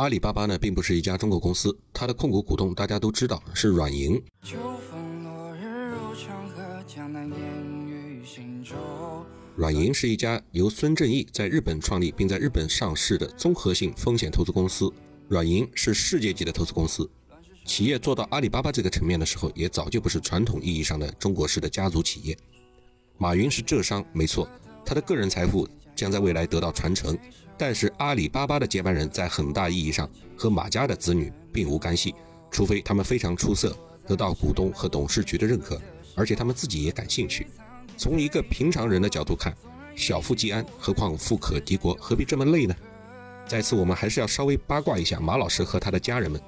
阿里巴巴呢，并不是一家中国公司，它的控股股东大家都知道是软银。软银是一家由孙正义在日本创立并在日本上市的综合性风险投资公司。软银是世界级的投资公司，企业做到阿里巴巴这个层面的时候，也早就不是传统意义上的中国式的家族企业。马云是浙商，没错，他的个人财富将在未来得到传承。但是阿里巴巴的接班人在很大意义上和马家的子女并无干系，除非他们非常出色，得到股东和董事局的认可，而且他们自己也感兴趣。从一个平常人的角度看，小富即安，何况富可敌国，何必这么累呢？在此，我们还是要稍微八卦一下马老师和他的家人们。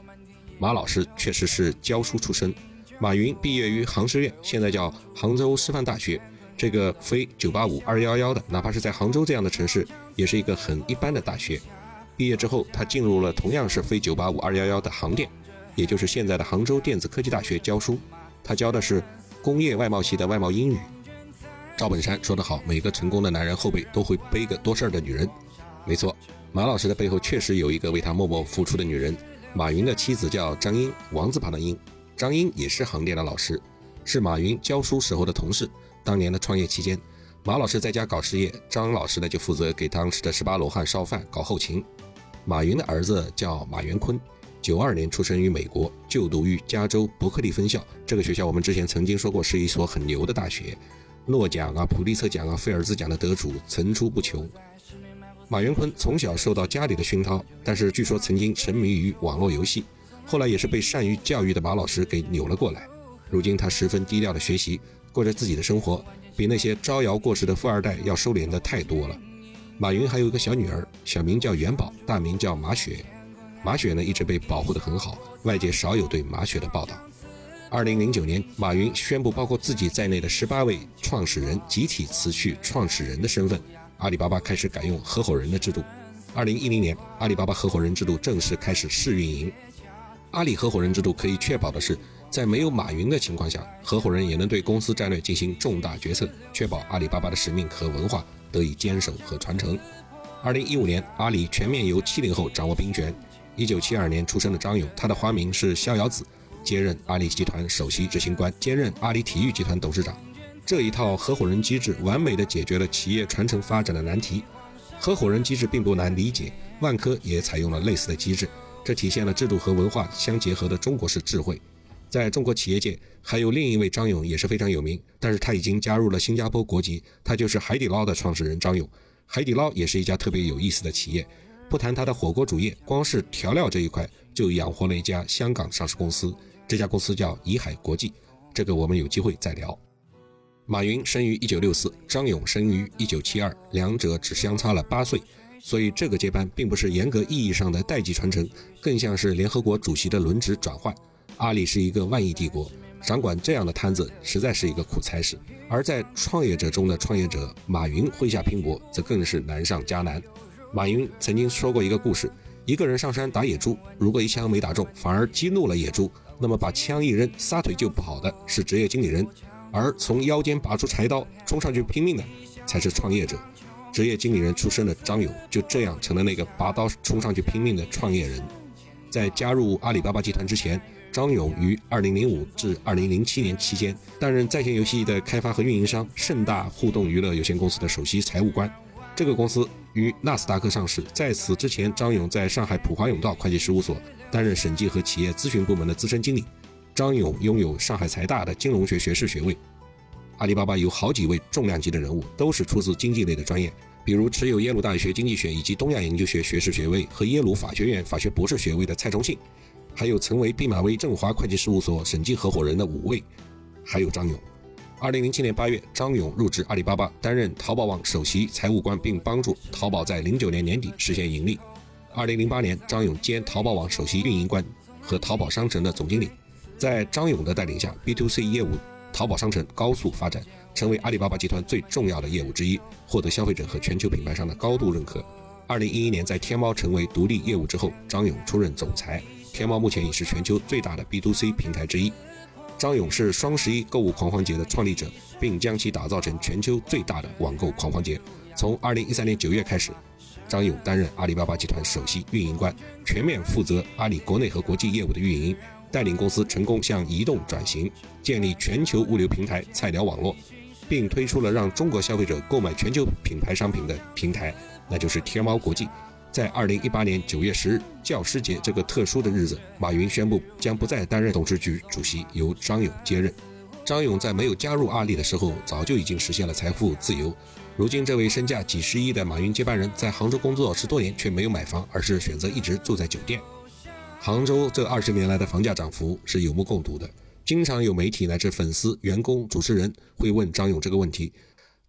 马老师确实是教书出身，马云毕业于杭师院，现在叫杭州师范大学。这个非九八五二幺幺的，哪怕是在杭州这样的城市，也是一个很一般的大学。毕业之后，他进入了同样是非九八五二幺幺的杭电，也就是现在的杭州电子科技大学教书。他教的是工业外贸系的外贸英语。赵本山说得好，每个成功的男人后背都会背个多事儿的女人。没错，马老师的背后确实有一个为他默默付出的女人。马云的妻子叫张英，王字旁的英。张英也是杭电的老师，是马云教书时候的同事。当年的创业期间，马老师在家搞事业，张老师呢就负责给当时的十八罗汉烧饭、搞后勤。马云的儿子叫马元坤，九二年出生于美国，就读于加州伯克利分校。这个学校我们之前曾经说过，是一所很牛的大学，诺奖啊、普利策奖啊、菲尔兹奖的得主层出不穷。马元坤从小受到家里的熏陶，但是据说曾经沉迷于网络游戏，后来也是被善于教育的马老师给扭了过来。如今他十分低调的学习。过着自己的生活，比那些招摇过市的富二代要收敛的太多了。马云还有一个小女儿，小名叫元宝，大名叫马雪。马雪呢一直被保护得很好，外界少有对马雪的报道。二零零九年，马云宣布，包括自己在内的十八位创始人集体辞去创始人的身份，阿里巴巴开始改用合伙人的制度。二零一零年，阿里巴巴合伙人制度正式开始试运营。阿里合伙人制度可以确保的是。在没有马云的情况下，合伙人也能对公司战略进行重大决策，确保阿里巴巴的使命和文化得以坚守和传承。二零一五年，阿里全面由七零后掌握兵权。一九七二年出生的张勇，他的花名是逍遥子，接任阿里集团首席执行官，兼任阿里体育集团董事长。这一套合伙人机制完美的解决了企业传承发展的难题。合伙人机制并不难理解，万科也采用了类似的机制，这体现了制度和文化相结合的中国式智慧。在中国企业界，还有另一位张勇也是非常有名，但是他已经加入了新加坡国籍，他就是海底捞的创始人张勇。海底捞也是一家特别有意思的企业，不谈它的火锅主业，光是调料这一块就养活了一家香港上市公司，这家公司叫怡海国际，这个我们有机会再聊。马云生于一九六四，张勇生于一九七二，两者只相差了八岁，所以这个接班并不是严格意义上的代际传承，更像是联合国主席的轮值转换。阿里是一个万亿帝国，掌管这样的摊子实在是一个苦差事。而在创业者中的创业者，马云麾下拼搏，则更是难上加难。马云曾经说过一个故事：一个人上山打野猪，如果一枪没打中，反而激怒了野猪，那么把枪一扔，撒腿就跑的是职业经理人；而从腰间拔出柴刀，冲上去拼命的，才是创业者。职业经理人出身的张勇，就这样成了那个拔刀冲上去拼命的创业人。在加入阿里巴巴集团之前，张勇于2005至2007年期间担任在线游戏的开发和运营商盛大互动娱乐有限公司的首席财务官。这个公司于纳斯达克上市。在此之前，张勇在上海普华永道会计事务所担任审计和企业咨询部门的资深经理。张勇拥有上海财大的金融学学士学位。阿里巴巴有好几位重量级的人物，都是出自经济类的专业。比如持有耶鲁大学经济学以及东亚研究学学士学位和耶鲁法学院法学博士学位的蔡崇信，还有曾为毕马威正华会计事务所审计合伙人的五位，还有张勇。二零零七年八月，张勇入职阿里巴巴，担任淘宝网首席财务官，并帮助淘宝在零九年年底实现盈利。二零零八年，张勇兼淘宝网首席运营官和淘宝商城的总经理。在张勇的带领下，B to C 业务。淘宝商城高速发展，成为阿里巴巴集团最重要的业务之一，获得消费者和全球品牌商的高度认可。二零一一年，在天猫成为独立业务之后，张勇出任总裁。天猫目前已是全球最大的 B to C 平台之一。张勇是双十一购物狂欢节的创立者，并将其打造成全球最大的网购狂欢节。从二零一三年九月开始，张勇担任阿里巴巴集团首席运营官，全面负责阿里国内和国际业务的运营，带领公司成功向移动转型，建立全球物流平台菜鸟网络，并推出了让中国消费者购买全球品牌商品的平台，那就是天猫国际。在二零一八年九月十日教师节这个特殊的日子，马云宣布将不再担任董事局主席，由张勇接任。张勇在没有加入阿里的时候，早就已经实现了财富自由。如今，这位身价几十亿的马云接班人，在杭州工作十多年，却没有买房，而是选择一直住在酒店。杭州这二十年来的房价涨幅是有目共睹的，经常有媒体乃至粉丝、员工、主持人会问张勇这个问题。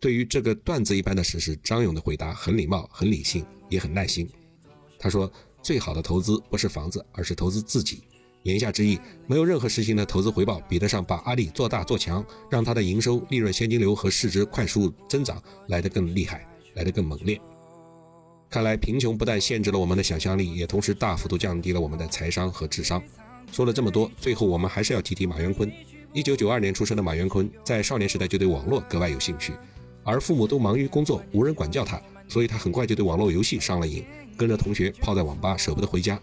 对于这个段子一般的事实，张勇的回答很礼貌、很理性，也很耐心。他说：“最好的投资不是房子，而是投资自己。”言下之意，没有任何事情的投资回报比得上把阿里做大做强，让它的营收、利润、现金流和市值快速增长来得更厉害，来得更猛烈。看来，贫穷不但限制了我们的想象力，也同时大幅度降低了我们的财商和智商。说了这么多，最后我们还是要提提马元坤。一九九二年出生的马元坤，在少年时代就对网络格外有兴趣，而父母都忙于工作，无人管教他，所以他很快就对网络游戏上了瘾，跟着同学泡在网吧，舍不得回家。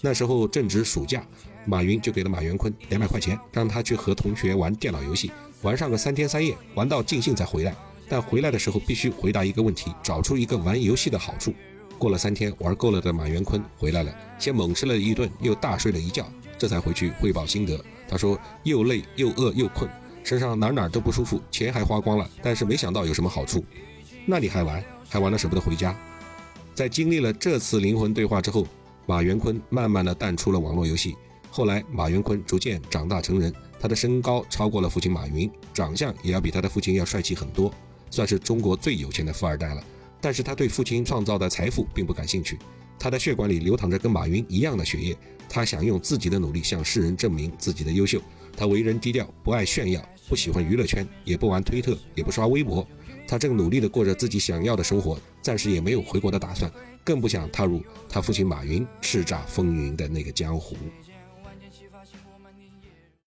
那时候正值暑假，马云就给了马元坤两百块钱，让他去和同学玩电脑游戏，玩上个三天三夜，玩到尽兴再回来。但回来的时候必须回答一个问题，找出一个玩游戏的好处。过了三天，玩够了的马元坤回来了，先猛吃了一顿，又大睡了一觉，这才回去汇报心得。他说：“又累又饿又困，身上哪哪都不舒服，钱还花光了，但是没想到有什么好处。那你还玩，还玩了舍不得回家。”在经历了这次灵魂对话之后。马元坤慢慢的淡出了网络游戏。后来，马元坤逐渐长大成人，他的身高超过了父亲马云，长相也要比他的父亲要帅气很多，算是中国最有钱的富二代了。但是他对父亲创造的财富并不感兴趣，他的血管里流淌着跟马云一样的血液，他想用自己的努力向世人证明自己的优秀。他为人低调，不爱炫耀，不喜欢娱乐圈，也不玩推特，也不刷微博。他正努力地过着自己想要的生活，暂时也没有回国的打算，更不想踏入他父亲马云叱咤风云的那个江湖。